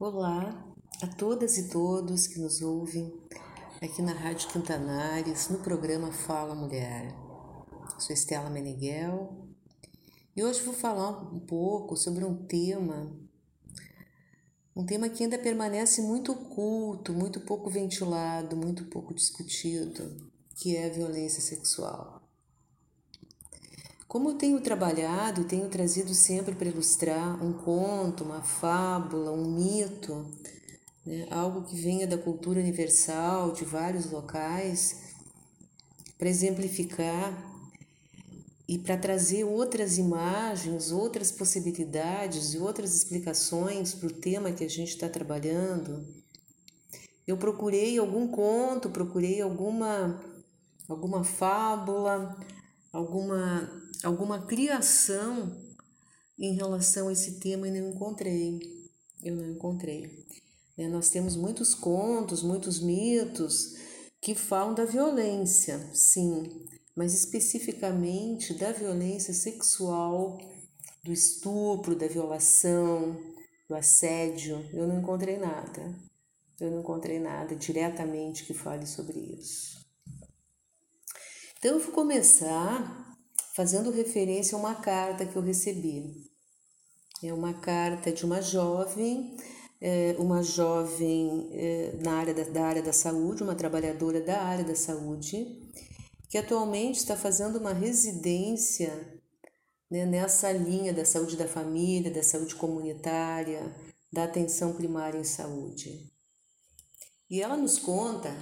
Olá a todas e todos que nos ouvem aqui na Rádio Quintanares, no programa Fala Mulher. Sou Estela Meneghel e hoje vou falar um pouco sobre um tema, um tema que ainda permanece muito oculto, muito pouco ventilado, muito pouco discutido, que é a violência sexual. Como eu tenho trabalhado, tenho trazido sempre para ilustrar um conto, uma fábula, um mito, né? algo que venha da cultura universal, de vários locais, para exemplificar e para trazer outras imagens, outras possibilidades e outras explicações para o tema que a gente está trabalhando. Eu procurei algum conto, procurei alguma, alguma fábula, alguma alguma criação em relação a esse tema e não encontrei. Eu não encontrei. É, nós temos muitos contos, muitos mitos que falam da violência, sim, mas especificamente da violência sexual, do estupro, da violação, do assédio. Eu não encontrei nada. Eu não encontrei nada diretamente que fale sobre isso. Então eu vou começar fazendo referência a uma carta que eu recebi. É uma carta de uma jovem, é, uma jovem é, na área da, da área da saúde, uma trabalhadora da área da saúde, que atualmente está fazendo uma residência né, nessa linha da saúde da família, da saúde comunitária, da atenção primária em saúde. E ela nos conta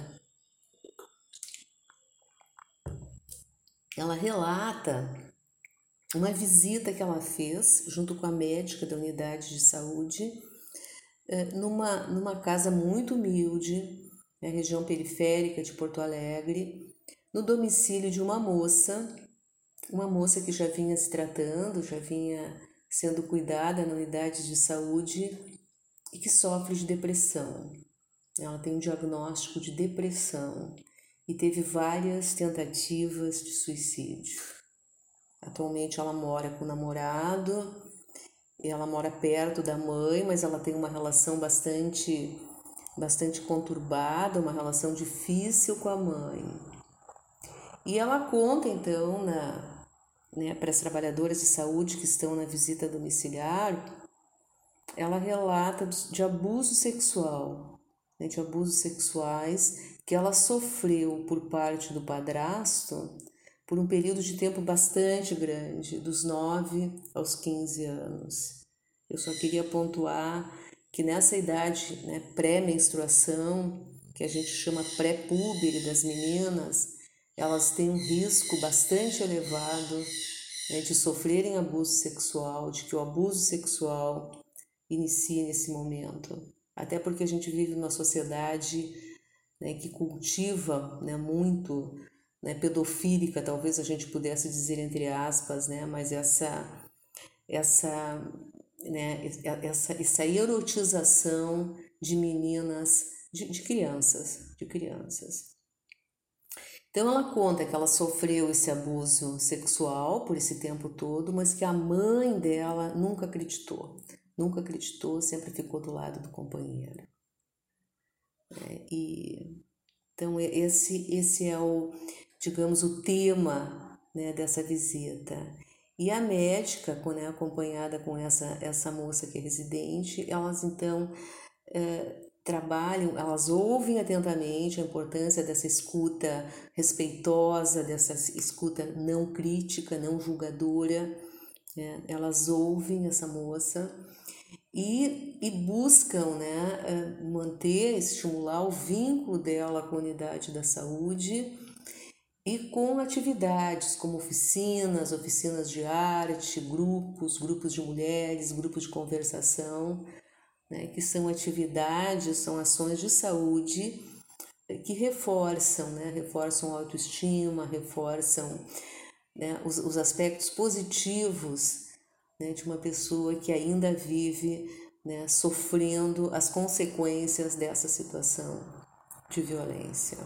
ela relata uma visita que ela fez junto com a médica da unidade de saúde eh, numa, numa casa muito humilde, na região periférica de Porto Alegre, no domicílio de uma moça, uma moça que já vinha se tratando, já vinha sendo cuidada na unidade de saúde e que sofre de depressão. Ela tem um diagnóstico de depressão e teve várias tentativas de suicídio. Atualmente ela mora com o namorado, ela mora perto da mãe, mas ela tem uma relação bastante bastante conturbada, uma relação difícil com a mãe. E ela conta então na, né, para as trabalhadoras de saúde que estão na visita domiciliar, ela relata de abuso sexual, né, de abusos sexuais que ela sofreu por parte do padrasto por um período de tempo bastante grande, dos 9 aos 15 anos. Eu só queria pontuar que nessa idade né, pré-menstruação, que a gente chama pré-púbere das meninas, elas têm um risco bastante elevado né, de sofrerem abuso sexual, de que o abuso sexual inicie nesse momento. Até porque a gente vive numa sociedade né, que cultiva né, muito né, pedofílica, talvez a gente pudesse dizer entre aspas, né, mas essa essa né, essa, essa erotização de meninas, de, de crianças, de crianças. Então ela conta que ela sofreu esse abuso sexual por esse tempo todo, mas que a mãe dela nunca acreditou, nunca acreditou, sempre ficou do lado do companheiro. É, e então esse esse é o digamos o tema né, dessa visita. E a médica, quando é acompanhada com essa essa moça que é residente, elas então é, trabalham, elas ouvem atentamente a importância dessa escuta respeitosa, dessa escuta não crítica, não julgadora. Né? Elas ouvem essa moça e, e buscam né, é, manter, estimular o vínculo dela com a unidade da saúde e com atividades como oficinas, oficinas de arte, grupos, grupos de mulheres, grupos de conversação, né, que são atividades, são ações de saúde que reforçam, né, reforçam a autoestima, reforçam né, os, os aspectos positivos né, de uma pessoa que ainda vive né, sofrendo as consequências dessa situação de violência.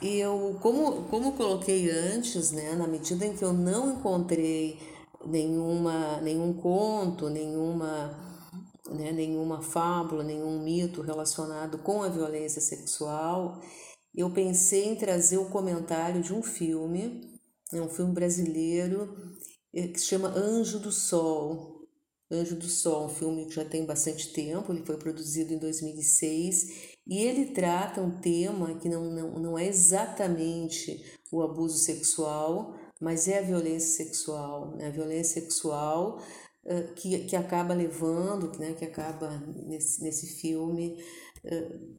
E eu, como, como coloquei antes, né, na medida em que eu não encontrei nenhuma, nenhum conto, nenhuma, né, nenhuma fábula, nenhum mito relacionado com a violência sexual, eu pensei em trazer o comentário de um filme, é um filme brasileiro eh, que se chama Anjo do Sol. Anjo do Sol, um filme que já tem bastante tempo, ele foi produzido em 2006 e ele trata um tema que não, não, não é exatamente o abuso sexual, mas é a violência sexual. Né? A violência sexual uh, que, que acaba levando, né? que acaba nesse, nesse filme uh,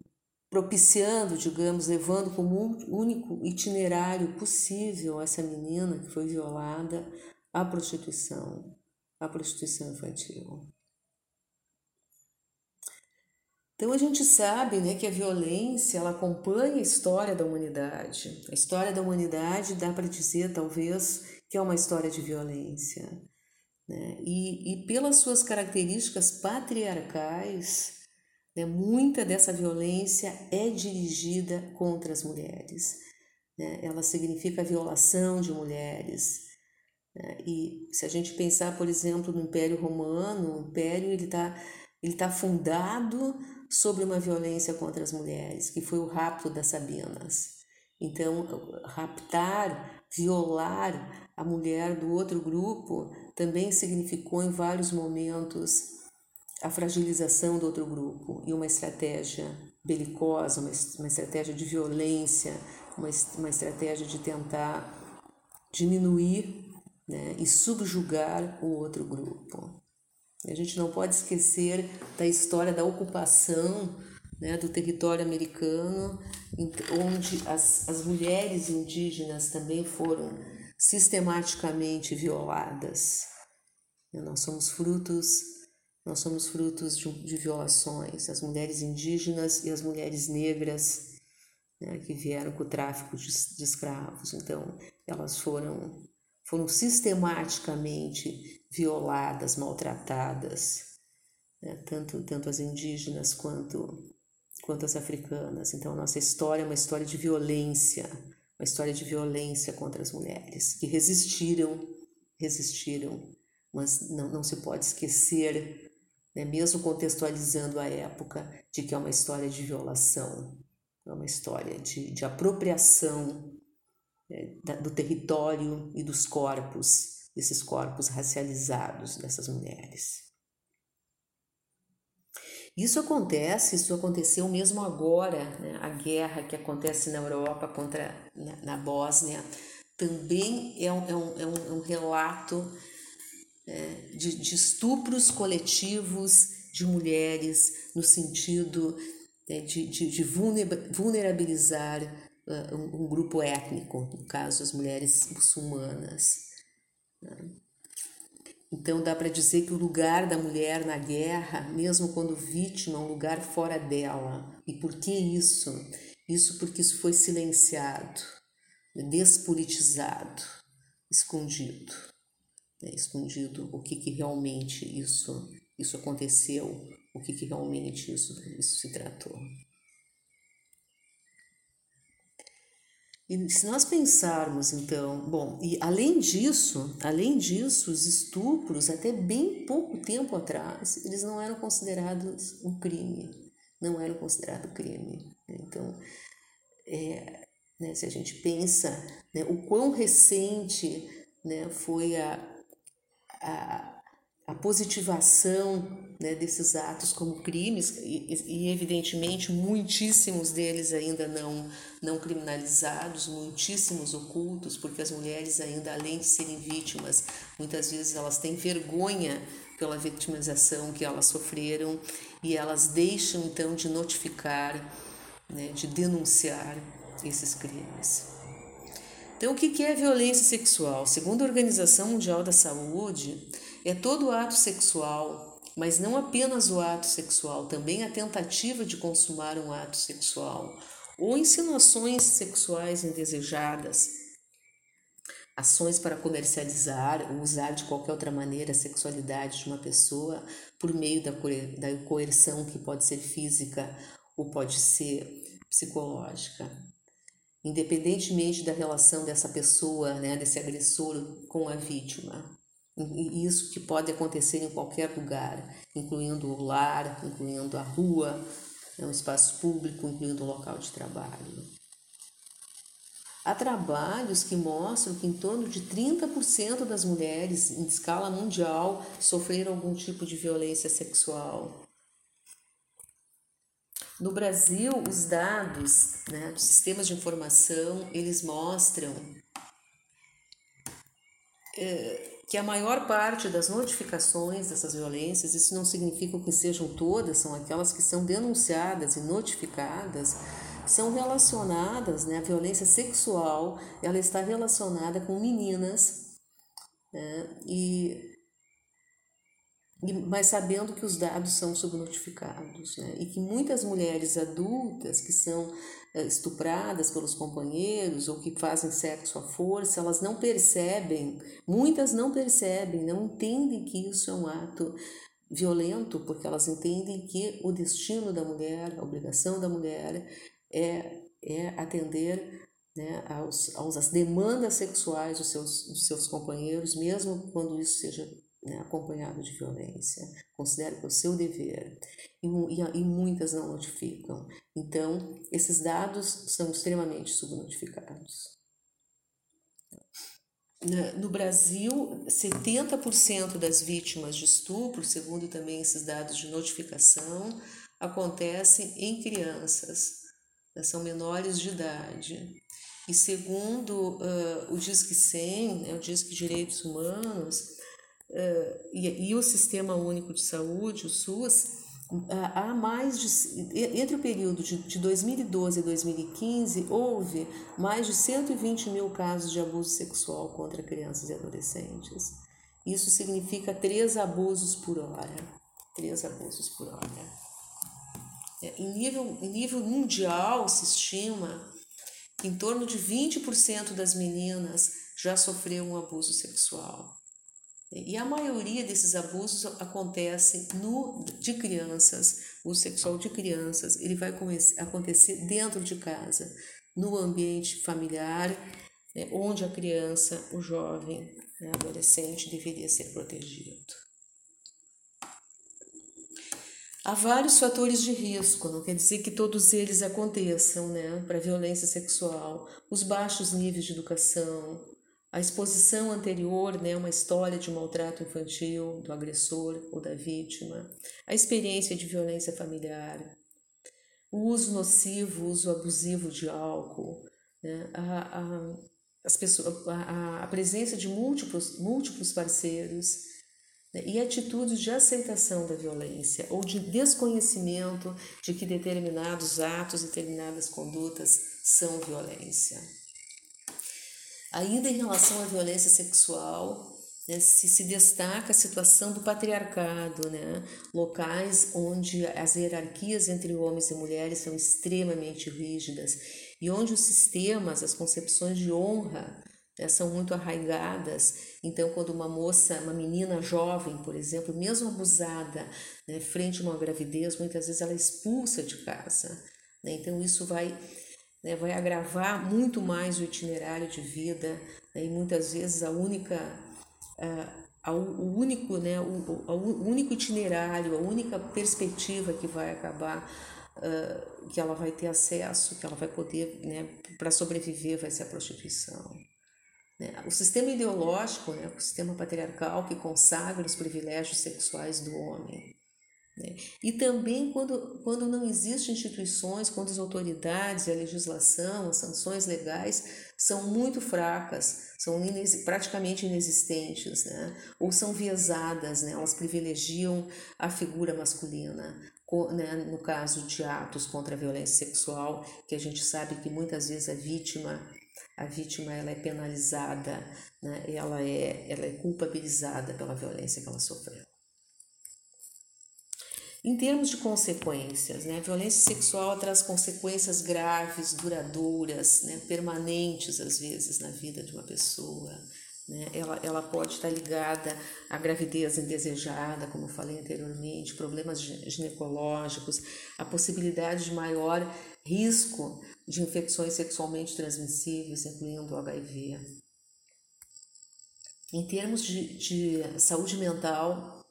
propiciando, digamos, levando como único itinerário possível essa menina que foi violada à prostituição, à prostituição infantil. Então a gente sabe né, que a violência ela acompanha a história da humanidade. A história da humanidade dá para dizer, talvez, que é uma história de violência. Né? E, e pelas suas características patriarcais, né, muita dessa violência é dirigida contra as mulheres. Né? Ela significa a violação de mulheres. Né? E se a gente pensar, por exemplo, no Império Romano, o Império ele está ele tá fundado sobre uma violência contra as mulheres, que foi o rapto das Sabinas. Então, raptar, violar a mulher do outro grupo também significou em vários momentos a fragilização do outro grupo e uma estratégia belicosa, uma, uma estratégia de violência, uma, uma estratégia de tentar diminuir né, e subjugar o outro grupo. A gente não pode esquecer da história da ocupação né, do território americano, onde as, as mulheres indígenas também foram sistematicamente violadas. Nós somos frutos, nós somos frutos de, de violações. As mulheres indígenas e as mulheres negras né, que vieram com o tráfico de, de escravos. Então, elas foram foram sistematicamente violadas, maltratadas, né? tanto, tanto as indígenas quanto, quanto as africanas. Então, nossa história é uma história de violência, uma história de violência contra as mulheres, que resistiram, resistiram, mas não, não se pode esquecer, né? mesmo contextualizando a época, de que é uma história de violação, é uma história de, de apropriação é, do território e dos corpos, desses corpos racializados dessas mulheres. Isso acontece, isso aconteceu mesmo agora, né? a guerra que acontece na Europa contra na, na Bósnia também é um, é um, é um, é um relato de, de, estupros coletivos de mulheres no sentido né, de, de, de vulnerabilizar uh, um, um, grupo étnico, no caso as mulheres muçulmanas. Né? Então dá para dizer que o lugar da mulher na guerra, mesmo quando vítima, é um lugar fora dela. E por que isso? Isso porque isso foi silenciado, despolitizado, escondido. Né? Escondido o que, que realmente isso, isso aconteceu, o que, que realmente isso, isso se tratou. E se nós pensarmos, então, bom, e além disso, além disso, os estupros, até bem pouco tempo atrás, eles não eram considerados um crime, não eram considerados crime. Então, é, né, se a gente pensa né, o quão recente né, foi a, a, a positivação né, desses atos como crimes e, e, evidentemente muitíssimos deles ainda não não criminalizados, muitíssimos ocultos, porque as mulheres ainda além de serem vítimas, muitas vezes elas têm vergonha pela vitimização que elas sofreram e elas deixam então de notificar, né, de denunciar esses crimes. Então, o que é violência sexual? Segundo a Organização Mundial da Saúde, é todo ato sexual mas não apenas o ato sexual, também a tentativa de consumar um ato sexual, ou insinuações sexuais indesejadas, ações para comercializar ou usar de qualquer outra maneira a sexualidade de uma pessoa por meio da, da coerção que pode ser física ou pode ser psicológica. Independentemente da relação dessa pessoa, né, desse agressor com a vítima. E isso que pode acontecer em qualquer lugar, incluindo o lar, incluindo a rua, né, um espaço público, incluindo o local de trabalho. Há trabalhos que mostram que em torno de 30% das mulheres em escala mundial sofreram algum tipo de violência sexual. No Brasil, os dados né, dos sistemas de informação, eles mostram é, que a maior parte das notificações dessas violências, isso não significa que sejam todas, são aquelas que são denunciadas e notificadas, são relacionadas, né, a violência sexual, ela está relacionada com meninas, né, e mas sabendo que os dados são subnotificados, né? e que muitas mulheres adultas que são eh, estupradas pelos companheiros ou que fazem sexo à força, elas não percebem, muitas não percebem, não entendem que isso é um ato violento, porque elas entendem que o destino da mulher, a obrigação da mulher é, é atender né, aos, aos, às demandas sexuais dos seus, dos seus companheiros, mesmo quando isso seja né, acompanhado de violência. Considero que é o seu dever. E, e, e, muitas não notificam. Então, esses dados são extremamente subnotificados. No Brasil, 70% das vítimas de estupro, segundo também esses dados de notificação, acontecem em crianças, né, são menores de idade. E segundo uh, o Disque 100, né, o Disque Direitos Humanos, uh, e, e, o Sistema Único de Saúde, o SUS, uh, há mais de, entre o período de, de 2012 e 2015, houve mais de 120 mil casos de abuso sexual contra crianças e adolescentes. Isso significa três abusos por hora. Três abusos por hora. É, em, nível, em nível mundial, se estima que em torno de 20% das meninas já sofreu um abuso sexual. E a maioria desses abusos acontece no de crianças, o sexual de crianças, ele vai acontecer dentro de casa, no ambiente familiar, né, onde a criança, o jovem, né, adolescente deveria ser protegido. Há vários fatores de risco, não quer dizer que todos eles aconteçam, né, para violência sexual, os baixos níveis de educação, a exposição anterior, né, uma história de maltrato infantil do agressor ou da vítima, a experiência de violência familiar, o uso nocivo, o uso abusivo de álcool, né, a, a, as pessoas, a, a presença de múltiplos, múltiplos parceiros né, e atitudes de aceitação da violência ou de desconhecimento de que determinados atos, determinadas condutas são violência. Ainda em relação à violência sexual, né, se, se destaca a situação do patriarcado, né, locais onde as hierarquias entre homens e mulheres são extremamente rígidas e onde os sistemas, as concepções de honra né, são muito arraigadas. Então, quando uma moça, uma menina jovem, por exemplo, mesmo abusada né, frente a uma gravidez, muitas vezes ela é expulsa de casa. Né, então, isso vai né, vai agravar muito mais o itinerário de vida né, e muitas vezes a única a, o único né o, o, único itinerário a única perspectiva que vai acabar uh, que ela vai ter acesso que ela vai poder né para sobreviver vai ser a prostituição né? o sistema ideológico né o sistema patriarcal que consagra os privilégios sexuais do homem? E também quando, quando não existem instituições, quando as autoridades, a legislação, as sanções legais são muito fracas, são inex, praticamente inexistentes, né? ou são viesadas, né? elas privilegiam a figura masculina. Né? No caso de atos contra a violência sexual, que a gente sabe que muitas vezes a vítima a vítima ela é penalizada, né? ela, é, ela é culpabilizada pela violência que ela sofreu. Em termos de consequências, né, a violência sexual traz consequências graves, duradouras, né, permanentes às vezes na vida de uma pessoa. Né? Ela, ela pode estar ligada à gravidez indesejada, como eu falei anteriormente, problemas ginecológicos, a possibilidade de maior risco de infecções sexualmente transmissíveis, incluindo o HIV. Em termos de, de saúde mental,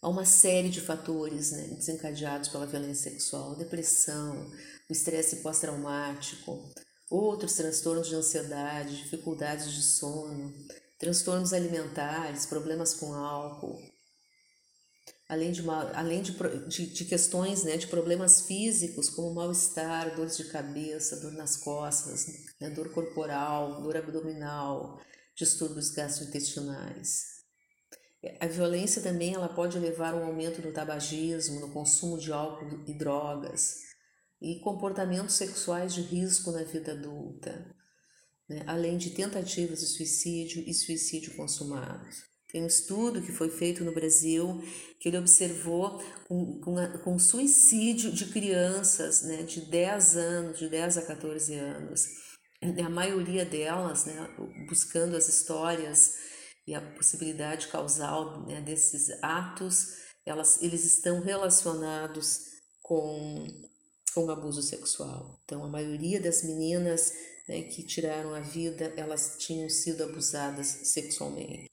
há uma série de fatores né, desencadeados pela violência sexual, depressão, o estresse pós-traumático, outros transtornos de ansiedade, dificuldades de sono, transtornos alimentares, problemas com álcool, além de, uma, além de, de, de questões né, de problemas físicos, como mal-estar, dores de cabeça, dor nas costas, né, dor corporal, dor abdominal, distúrbios gastrointestinais. A violência também ela pode levar a um aumento do tabagismo, no consumo de álcool e drogas, e comportamentos sexuais de risco na vida adulta, né, além de tentativas de suicídio e suicídio consumado. Tem um estudo que foi feito no Brasil que ele observou com, com, com suicídio de crianças né, de 10 anos, de 10 a 14 anos. A maioria delas, né, buscando as histórias e a possibilidade causal né, desses atos, elas, eles estão relacionados com, com abuso sexual. Então, a maioria das meninas né, que tiraram a vida, elas tinham sido abusadas sexualmente.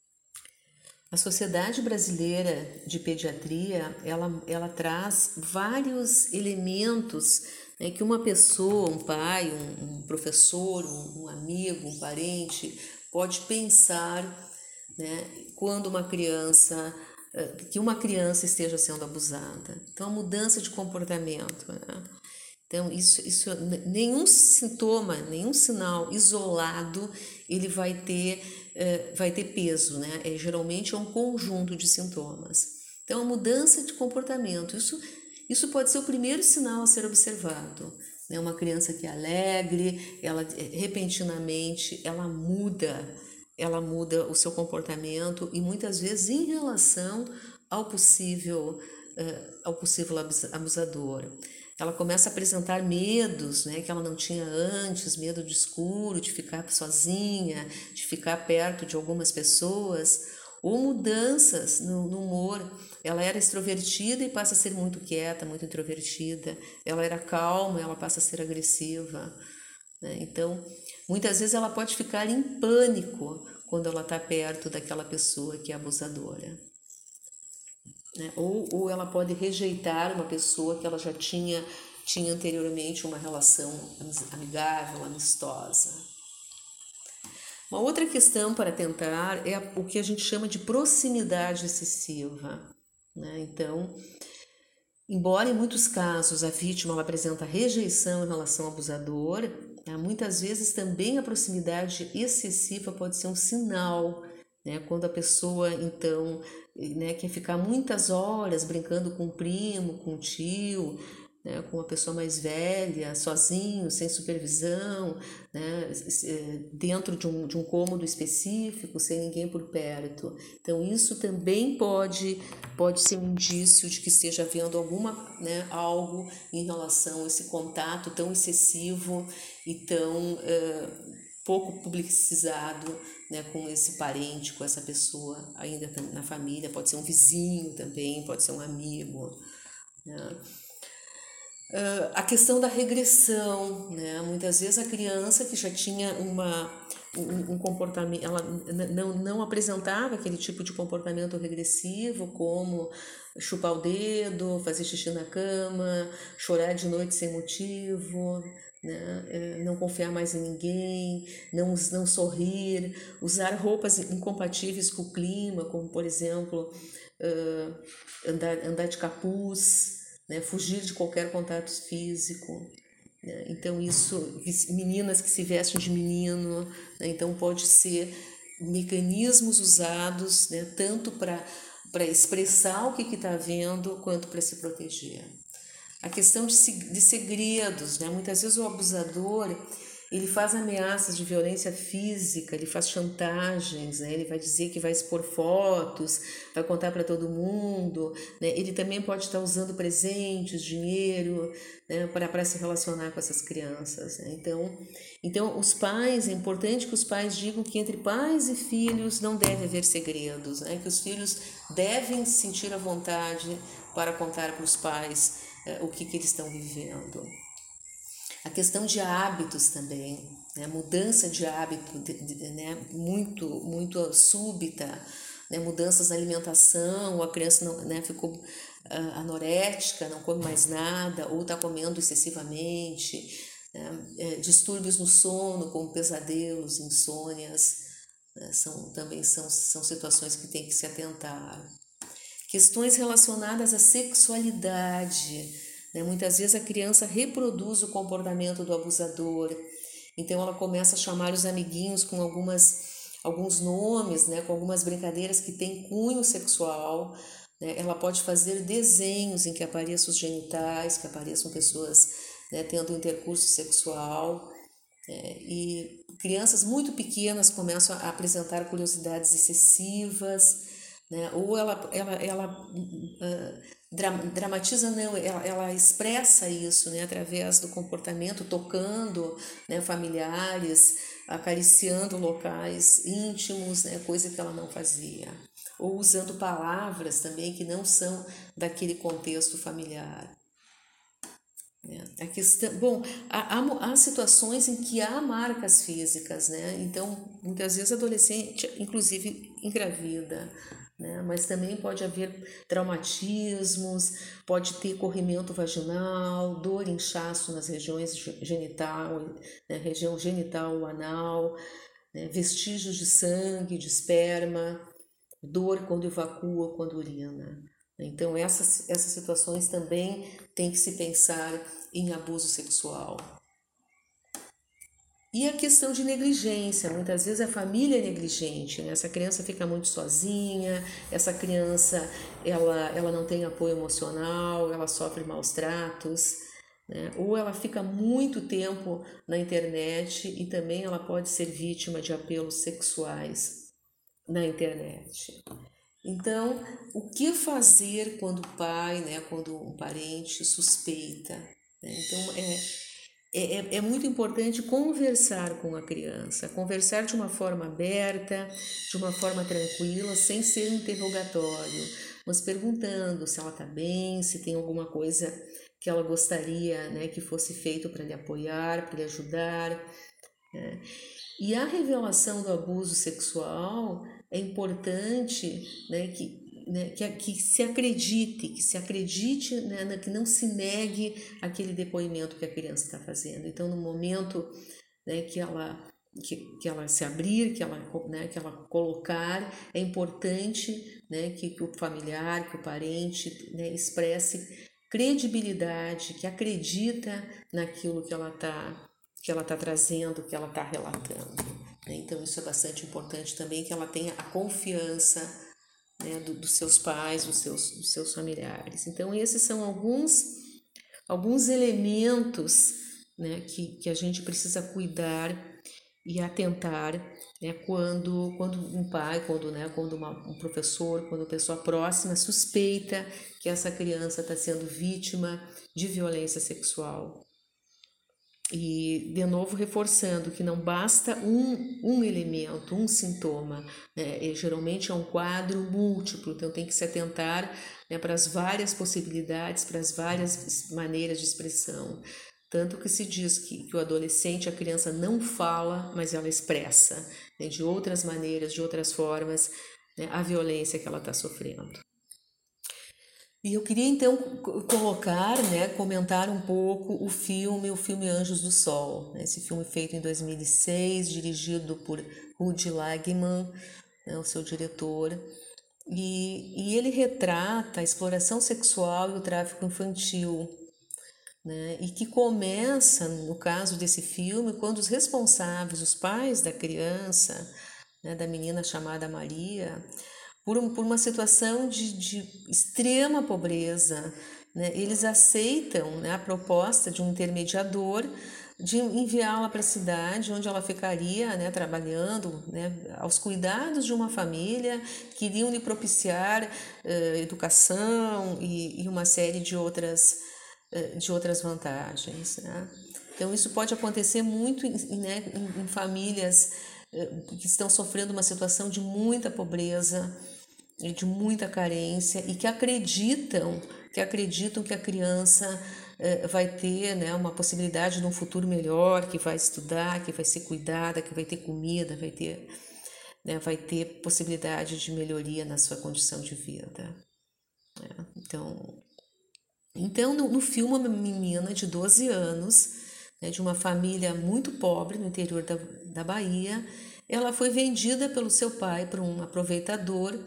A Sociedade Brasileira de Pediatria, ela, ela traz vários elementos né, que uma pessoa, um pai, um, um professor, um, um, amigo, um parente, pode pensar né, quando uma criança, eh, que uma criança esteja sendo abusada. Então, a mudança de comportamento. Né? Então, isso, isso, nenhum sintoma, nenhum sinal isolado, ele vai ter, uh, vai ter peso, né? É, geralmente é um conjunto de sintomas. Então, a mudança de comportamento, isso, isso pode ser o primeiro sinal a ser observado. Né? Uma criança que é alegre, ela repentinamente, ela muda, ela muda o seu comportamento e muitas vezes em relação ao possível, uh, ao possível abusador ela começa a apresentar medos né, que ela não tinha antes, medo de escuro, de ficar sozinha, de ficar perto de algumas pessoas, ou mudanças no, no humor. Ela era extrovertida e passa a ser muito quieta, muito introvertida. Ela era calma, ela passa a ser agressiva. Né? Então, muitas vezes ela pode ficar em pânico quando ela está perto daquela pessoa que é abusadora. Né? Ou, ou ela pode rejeitar uma pessoa que ela já tinha, tinha anteriormente uma relação amigável, amistosa. Uma outra questão para tentar é o que a gente chama de proximidade excessiva. Né? Então, embora em muitos casos a vítima apresenta rejeição em relação ao abusador, né? muitas vezes também a proximidade excessiva pode ser um sinal né? Quando a pessoa, então, né, quer ficar muitas horas brincando com o primo, com o tio, né, com uma pessoa mais velha, sozinho, sem supervisão, né, é, dentro de um, de um cômodo específico, sem ninguém por perto. Então, isso também pode, pode ser um indício de que esteja havendo alguma, né, algo em relação a esse contato tão excessivo e tão uh, pouco publicizado né, com esse parente, com essa pessoa ainda na família, pode ser um vizinho também, pode ser um amigo. Né? Uh, a questão da regressão, né? muitas vezes a criança que já tinha uma, um, um comportamento, ela não, não apresentava aquele tipo de comportamento regressivo, como chupar o dedo, fazer xixi na cama, chorar de noite sem motivo, né? É, não confiar mais em ninguém, não, não sorrir, usar roupas incompatíveis com o clima, como por exemplo uh, andar, andar de capuz, né? fugir de qualquer contato físico. Né? Então, isso, meninas que se vestem de menino, né? então pode ser mecanismos usados né? tanto para expressar o que está vendo quanto para se proteger a questão de, de segredos, né? Muitas vezes o abusador ele faz ameaças de violência física, ele faz chantagens, né? ele vai dizer que vai expor fotos, vai contar para todo mundo, né? ele também pode estar usando presentes, dinheiro, né? para se relacionar com essas crianças. Né? Então, então, os pais, é importante que os pais digam que entre pais e filhos não deve haver segredos, né? que os filhos devem sentir a vontade para contar para os pais é, o que, que eles estão vivendo. A questão de hábitos também, né? mudança de hábito né? muito, muito súbita, né? mudanças na alimentação, a criança não, né? ficou uh, anorética, não come mais nada, ou está comendo excessivamente, né? é, distúrbios no sono, como pesadelos, insônias, né? são, também são, são situações que tem que se atentar. Questões relacionadas à sexualidade. Né? Muitas vezes a criança reproduz o comportamento do abusador, então ela começa a chamar os amiguinhos com algumas alguns nomes, né, com algumas brincadeiras que têm cunho sexual. Né? Ela pode fazer desenhos em que apareçam os genitais, que apareçam pessoas né, tendo intercurso sexual. É, e crianças muito pequenas começam a apresentar curiosidades excessivas, né? ou ela, ela, ela uh, dramatiza, não, ela, ela expressa isso né? através do comportamento, tocando né? familiares, acariciando locais íntimos, né? coisa que ela não fazia. Ou usando palavras também que não são daquele contexto familiar. É, a questão, bom, há, há, há, situações em que há marcas físicas, né? Então, muitas vezes adolescente, inclusive engravida, né? Mas também pode haver traumatismos, pode ter corrimento vaginal, dor, inchaço nas regiões genital, né? região genital, anal, né? vestígios de sangue, de esperma, dor quando evacua, quando urina. Então, essas, essas situações também tem que se pensar em abuso sexual. E a questão de negligência, muitas vezes a família é negligente, né? essa criança fica muito sozinha, essa criança ela, ela não tem apoio emocional, ela sofre maus tratos, né? ou ela fica muito tempo na internet e também ela pode ser vítima de apelos sexuais na internet. Então, o que fazer quando o pai, né, quando um parente suspeita? Né? Então, é, é, é, é muito importante conversar com a criança, conversar de uma forma aberta, de uma forma tranquila, sem ser interrogatório, mas perguntando se ela está bem, se tem alguma coisa que ela gostaria né, que fosse feito para lhe apoiar, para lhe ajudar. Né? E a revelação do abuso sexual é importante né, que, né, que, que se acredite, que se acredite, né, que não se negue aquele depoimento que a criança está fazendo. Então, no momento né, que ela que, que ela se abrir, que ela, né, que ela colocar, é importante né, que, que o familiar, que o parente né, expresse credibilidade, que acredita naquilo que ela está que ela está trazendo, que ela está relatando. Né? Então, isso é bastante importante também, que ela tenha a confiança né, do, dos seus pais, dos seus, dos seus familiares. Então, esses são alguns, alguns elementos né, que, que a gente precisa cuidar e atentar né, quando, quando um pai, quando, né, quando uma, um professor, quando uma pessoa próxima suspeita que essa criança está sendo vítima de violência sexual. E, de novo, reforçando que não basta um, um elemento, um sintoma, né? E, geralmente é um quadro múltiplo, então tem que se atentar né, para as várias possibilidades, para as várias maneiras de expressão. Tanto que se diz que, que o adolescente, a criança não fala, mas ela expressa né, de outras maneiras, de outras formas, né, a violência que ela está sofrendo. E eu queria então colocar, né, comentar um pouco o filme, o filme Anjos do Sol. Né, esse filme feito em 2006, dirigido por Rudy Lagman, né, o seu diretor. E, e ele retrata a exploração sexual e o tráfico infantil. Né, e que começa, no caso desse filme, quando os responsáveis, os pais da criança, né, da menina chamada Maria, por, um, por uma situação de, de extrema pobreza. Né? Eles aceitam né, a proposta de um intermediador de enviá-la para a cidade, onde ela ficaria né, trabalhando né, aos cuidados de uma família, que iriam lhe propiciar uh, educação e, e, uma série de outras, uh, de outras vantagens. Né? Então, isso pode acontecer muito né, em, em famílias uh, que estão sofrendo uma situação de muita pobreza, de muita carência e que acreditam que acreditam que a criança eh, vai ter né, uma possibilidade de um futuro melhor, que vai estudar, que vai ser cuidada, que vai ter comida, vai ter, né, vai ter possibilidade de melhoria na sua condição de vida. Né? Então, então no, no filme, uma menina de 12 anos, né, de uma família muito pobre no interior da, da Bahia, ela foi vendida pelo seu pai para um aproveitador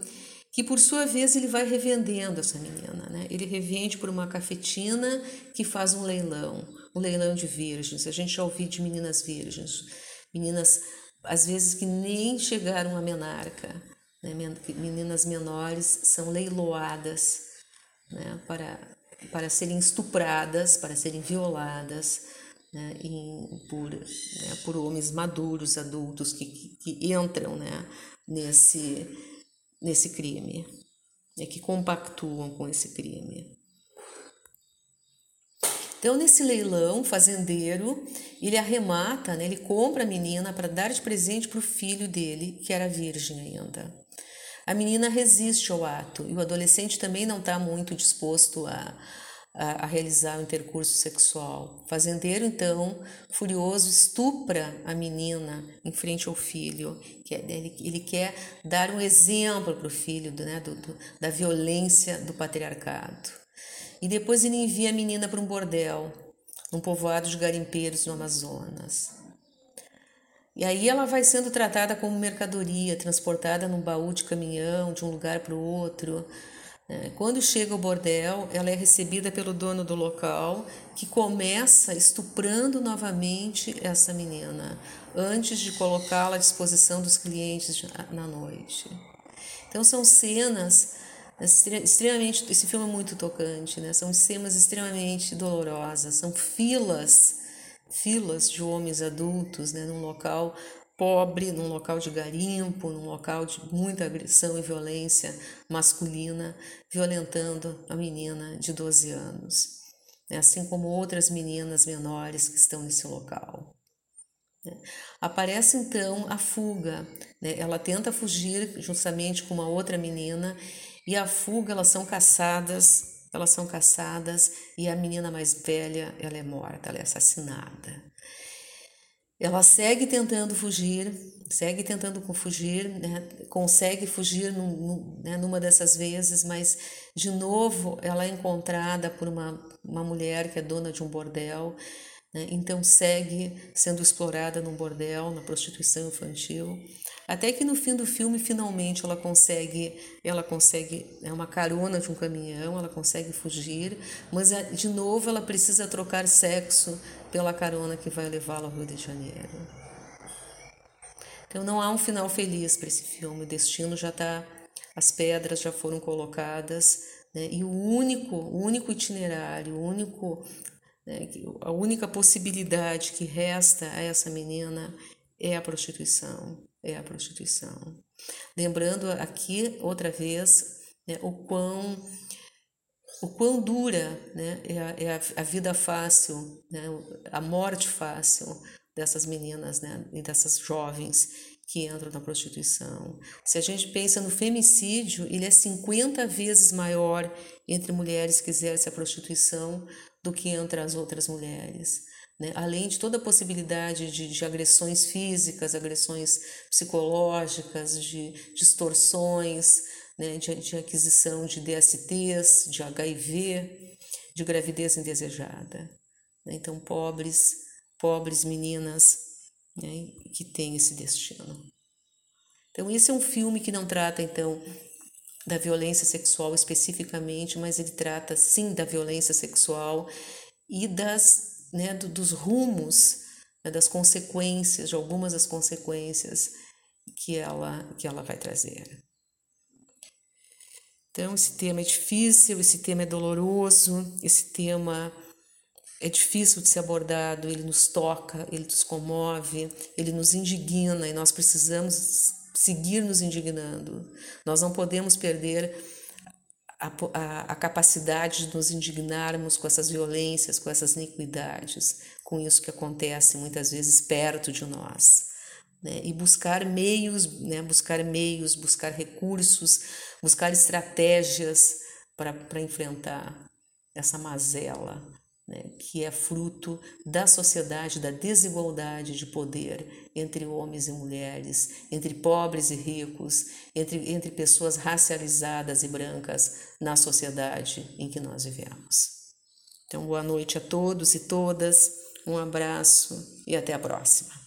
que por sua vez ele vai revendendo essa menina, né? Ele revende por uma cafetina que faz um leilão, um leilão de virgens. A gente já ouviu de meninas virgens, meninas às vezes que nem chegaram à menarca, né? meninas menores são leiloadas, né? Para para serem estupradas, para serem violadas. Né, em, por, né, por homens maduros, adultos que, que, que entram né, nesse, nesse crime, né, que compactuam com esse crime. Então, nesse leilão, o fazendeiro, ele arremata, né, ele compra a menina para dar de presente para o filho dele, que era virgem ainda. A menina resiste ao ato e o adolescente também não está muito disposto a, a, a realizar o intercurso sexual. O fazendeiro, então, furioso, estupra a menina em frente ao filho. Ele, ele quer dar um exemplo para o filho né, do, do, da violência do patriarcado. E depois ele envia a menina para um bordel, num povoado de garimpeiros no Amazonas. E aí ela vai sendo tratada como mercadoria, transportada num baú de caminhão de um lugar para o outro, é, quando chega ao bordel, ela é recebida pelo dono do local, que começa estuprando novamente essa menina, antes de colocá-la à disposição dos clientes na noite. Então são cenas extremamente, esse filme é muito tocante, né? São cenas extremamente dolorosas, são filas, filas de homens adultos, né, num local pobre, num local de garimpo, num local de muita agressão e violência masculina, violentando a menina de 12 anos, né? assim como outras meninas menores que estão nesse local. Né? Aparece então a fuga, né? ela tenta fugir justamente com uma outra menina e a fuga elas são caçadas, elas são caçadas e a menina mais velha ela é morta, ela é assassinada. Ela segue tentando fugir, segue tentando fugir, né? consegue fugir num, num, né? numa dessas vezes, mas de novo ela é encontrada por uma, uma mulher que é dona de um bordel, né? então segue sendo explorada num bordel, na prostituição infantil. Até que no fim do filme, finalmente, ela consegue, ela consegue, é uma carona de um caminhão, ela consegue fugir, mas de novo ela precisa trocar sexo pela carona que vai levá-la ao Rio de Janeiro. Então não há um final feliz para esse filme, o destino já está, as pedras já foram colocadas, né? e o único, o único itinerário, o único, né? a única possibilidade que resta a essa menina é a prostituição é a prostituição. Lembrando aqui, outra vez, né, o quão o quão dura né, é, a, é a, vida fácil, né, a morte fácil dessas meninas né, e dessas jovens que entram na prostituição. Se a gente pensa no femicídio, ele é 50 vezes maior entre mulheres que exercem a prostituição do que entre as outras mulheres né? além de toda a possibilidade de, de agressões físicas, agressões psicológicas, de distorções, né? de, aquisição de DSTs, de HIV, de gravidez indesejada. Né? Então, pobres, pobres meninas né? que têm esse destino. Então, esse é um filme que não trata, então, da violência sexual especificamente, mas ele trata, sim, da violência sexual e das né, do, dos rumos, né, das consequências, de algumas das consequências que ela, que ela vai trazer. Então, esse tema é difícil, esse tema é doloroso, esse tema é difícil de ser abordado, ele nos toca, ele nos comove, ele nos indigna e nós precisamos seguir nos indignando. Nós não podemos perder a, a, a, capacidade de nos indignarmos com essas violências, com essas iniquidades, com isso que acontece muitas vezes perto de nós. Né? E buscar meios, né? buscar meios, buscar recursos, buscar estratégias para enfrentar essa mazela né, que é fruto da sociedade, da desigualdade de poder entre homens e mulheres, entre pobres e ricos, entre, entre pessoas racializadas e brancas na sociedade em que nós vivemos. Então, boa noite a todos e todas, um abraço e até a próxima.